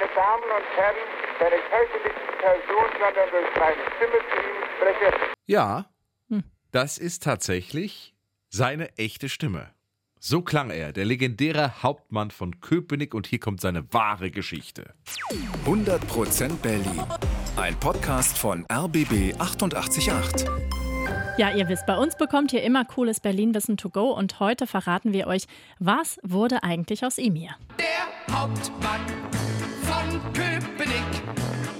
meine Damen und Herren, wenn ich heute nicht in Person, sondern durch meine Stimme zu Ihnen spreche. Ja, das ist tatsächlich seine echte Stimme. So klang er, der legendäre Hauptmann von Köpenick und hier kommt seine wahre Geschichte. 100% Berlin. Ein Podcast von RBB 888. Ja, ihr wisst, bei uns bekommt ihr immer cooles Berlin-Wissen to go und heute verraten wir euch, was wurde eigentlich aus ihm hier? Der Hauptmann von Köpenick.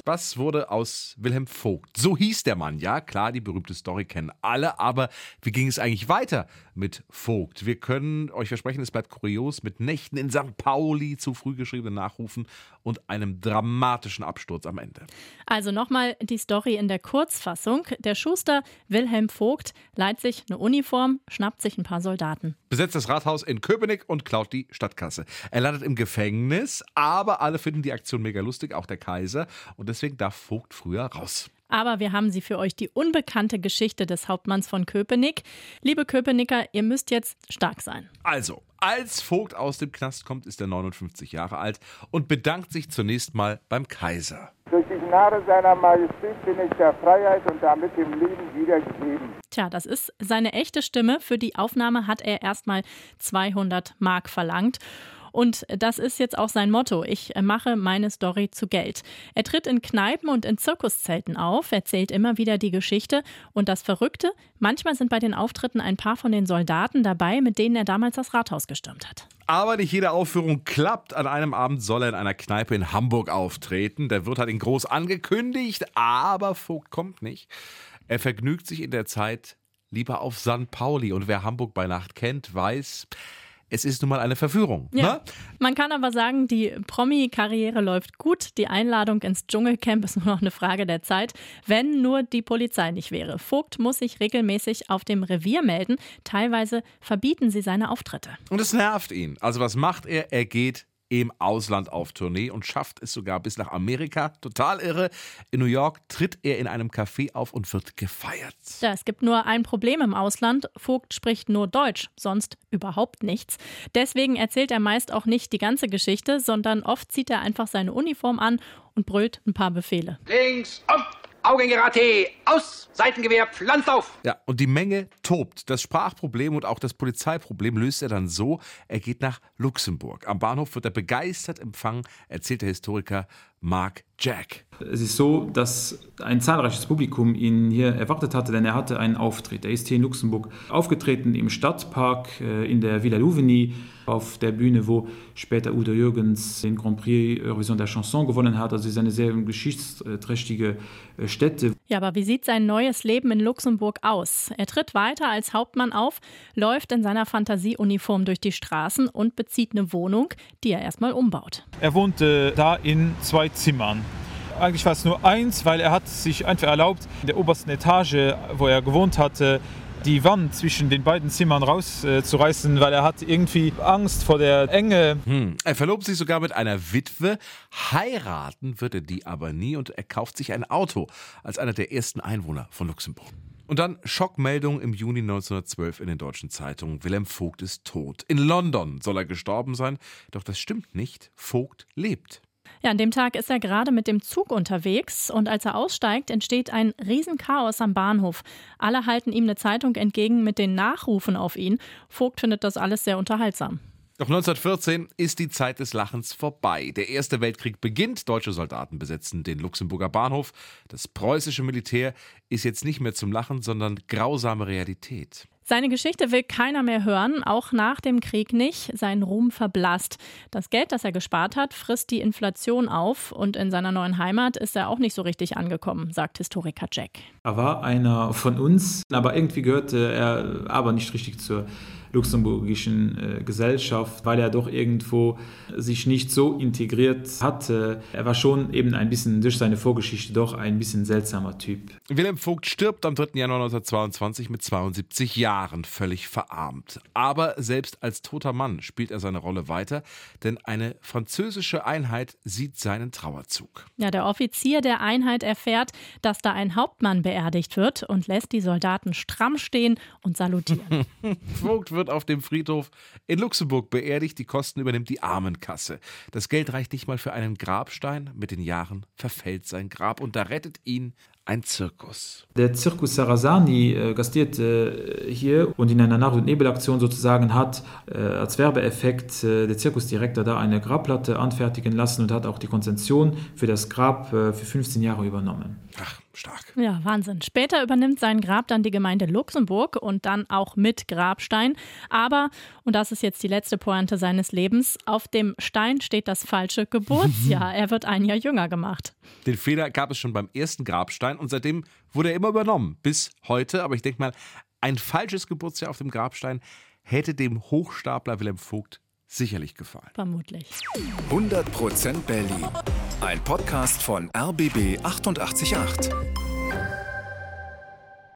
Was wurde aus Wilhelm Vogt? So hieß der Mann, ja klar, die berühmte Story kennen alle, aber wie ging es eigentlich weiter mit Vogt? Wir können euch versprechen, es bleibt kurios mit Nächten in St. Pauli, zu früh geschriebenen Nachrufen und einem dramatischen Absturz am Ende. Also nochmal die Story in der Kurzfassung. Der Schuster Wilhelm Vogt leiht sich eine Uniform, schnappt sich ein paar Soldaten. Besetzt das Rathaus in Köpenick und klaut die Stadtkasse. Er landet im Gefängnis, aber alle finden die Aktion mega lustig, auch der Kaiser. Und deswegen darf Vogt früher raus. Aber wir haben sie für euch die unbekannte Geschichte des Hauptmanns von Köpenick. Liebe Köpenicker, ihr müsst jetzt stark sein. Also, als Vogt aus dem Knast kommt, ist er 59 Jahre alt und bedankt sich zunächst mal beim Kaiser. Durch die Gnade seiner Majestät bin ich der Freiheit und damit dem Leben wiedergegeben. Tja, das ist seine echte Stimme. Für die Aufnahme hat er erstmal 200 Mark verlangt. Und das ist jetzt auch sein Motto. Ich mache meine Story zu Geld. Er tritt in Kneipen und in Zirkuszelten auf, erzählt immer wieder die Geschichte. Und das Verrückte, manchmal sind bei den Auftritten ein paar von den Soldaten dabei, mit denen er damals das Rathaus gestürmt hat. Aber nicht jede Aufführung klappt. An einem Abend soll er in einer Kneipe in Hamburg auftreten. Der Wirt hat ihn groß angekündigt, aber Vogt kommt nicht. Er vergnügt sich in der Zeit lieber auf St. Pauli. Und wer Hamburg bei Nacht kennt, weiß, es ist nun mal eine Verführung. Ja. Ne? Man kann aber sagen, die Promi-Karriere läuft gut. Die Einladung ins Dschungelcamp ist nur noch eine Frage der Zeit, wenn nur die Polizei nicht wäre. Vogt muss sich regelmäßig auf dem Revier melden. Teilweise verbieten sie seine Auftritte. Und es nervt ihn. Also was macht er? Er geht im Ausland auf Tournee und schafft es sogar bis nach Amerika. Total irre. In New York tritt er in einem Café auf und wird gefeiert. Ja, es gibt nur ein Problem im Ausland. Vogt spricht nur Deutsch, sonst überhaupt nichts. Deswegen erzählt er meist auch nicht die ganze Geschichte, sondern oft zieht er einfach seine Uniform an und brüllt ein paar Befehle. Links, auf, Augengeraté, aus, Seitengewehr, pflanzt auf. Ja, und die Menge tobt. Das Sprachproblem und auch das Polizeiproblem löst er dann so, er geht nach Luxemburg. Am Bahnhof wird er begeistert empfangen, erzählt der Historiker Mark Jack. Es ist so, dass ein zahlreiches Publikum ihn hier erwartet hatte, denn er hatte einen Auftritt. Er ist hier in Luxemburg aufgetreten im Stadtpark äh, in der Villa Louvigny auf der Bühne, wo später Udo Jürgens den Grand Prix Eurovision der Chanson gewonnen hat. Also es ist eine sehr geschichtsträchtige äh, Stätte. Ja, aber wie sieht sein neues Leben in Luxemburg aus? Er tritt weiter als Hauptmann auf, läuft in seiner Fantasieuniform durch die Straßen und bezieht eine Wohnung, die er erstmal umbaut. Er wohnte da in zwei Zimmern. Eigentlich war es nur eins, weil er hat sich einfach erlaubt, in der obersten Etage, wo er gewohnt hatte, die Wand zwischen den beiden Zimmern rauszureißen, äh, weil er hat irgendwie Angst vor der Enge. Hm. Er verlobt sich sogar mit einer Witwe. Heiraten wird er die aber nie und er kauft sich ein Auto als einer der ersten Einwohner von Luxemburg. Und dann Schockmeldung im Juni 1912 in den deutschen Zeitungen. Wilhelm Vogt ist tot. In London soll er gestorben sein. Doch das stimmt nicht. Vogt lebt. Ja, an dem Tag ist er gerade mit dem Zug unterwegs und als er aussteigt, entsteht ein Riesenchaos am Bahnhof. Alle halten ihm eine Zeitung entgegen mit den Nachrufen auf ihn. Vogt findet das alles sehr unterhaltsam. Doch 1914 ist die Zeit des Lachens vorbei. Der Erste Weltkrieg beginnt, deutsche Soldaten besetzen den Luxemburger Bahnhof. Das preußische Militär ist jetzt nicht mehr zum Lachen, sondern grausame Realität. Seine Geschichte will keiner mehr hören, auch nach dem Krieg nicht. Sein Ruhm verblasst. Das Geld, das er gespart hat, frisst die Inflation auf und in seiner neuen Heimat ist er auch nicht so richtig angekommen, sagt Historiker Jack. Er war einer von uns, aber irgendwie gehörte er aber nicht richtig zur luxemburgischen äh, Gesellschaft, weil er doch irgendwo sich nicht so integriert hatte. Er war schon eben ein bisschen durch seine Vorgeschichte doch ein bisschen seltsamer Typ. Wilhelm Vogt stirbt am 3. Januar 1922 mit 72 Jahren, völlig verarmt. Aber selbst als toter Mann spielt er seine Rolle weiter, denn eine französische Einheit sieht seinen Trauerzug. Ja, der Offizier der Einheit erfährt, dass da ein Hauptmann beerdigt wird und lässt die Soldaten stramm stehen und salutieren. Vogt wird wird auf dem Friedhof in Luxemburg beerdigt. Die Kosten übernimmt die Armenkasse. Das Geld reicht nicht mal für einen Grabstein. Mit den Jahren verfällt sein Grab und da rettet ihn ein Zirkus. Der Zirkus Sarasani äh, gastiert äh, hier und in einer Nacht- und Nebelaktion sozusagen hat äh, als Werbeeffekt äh, der Zirkusdirektor da eine Grabplatte anfertigen lassen und hat auch die Konzession für das Grab äh, für 15 Jahre übernommen. Ach, stark. Ja, Wahnsinn. Später übernimmt sein Grab dann die Gemeinde Luxemburg und dann auch mit Grabstein. Aber, und das ist jetzt die letzte Pointe seines Lebens, auf dem Stein steht das falsche Geburtsjahr. er wird ein Jahr jünger gemacht. Den Fehler gab es schon beim ersten Grabstein und seitdem wurde er immer übernommen. Bis heute. Aber ich denke mal, ein falsches Geburtsjahr auf dem Grabstein hätte dem Hochstapler Wilhelm Vogt sicherlich gefallen. Vermutlich. 100% Berlin. Ein Podcast von RBB 888.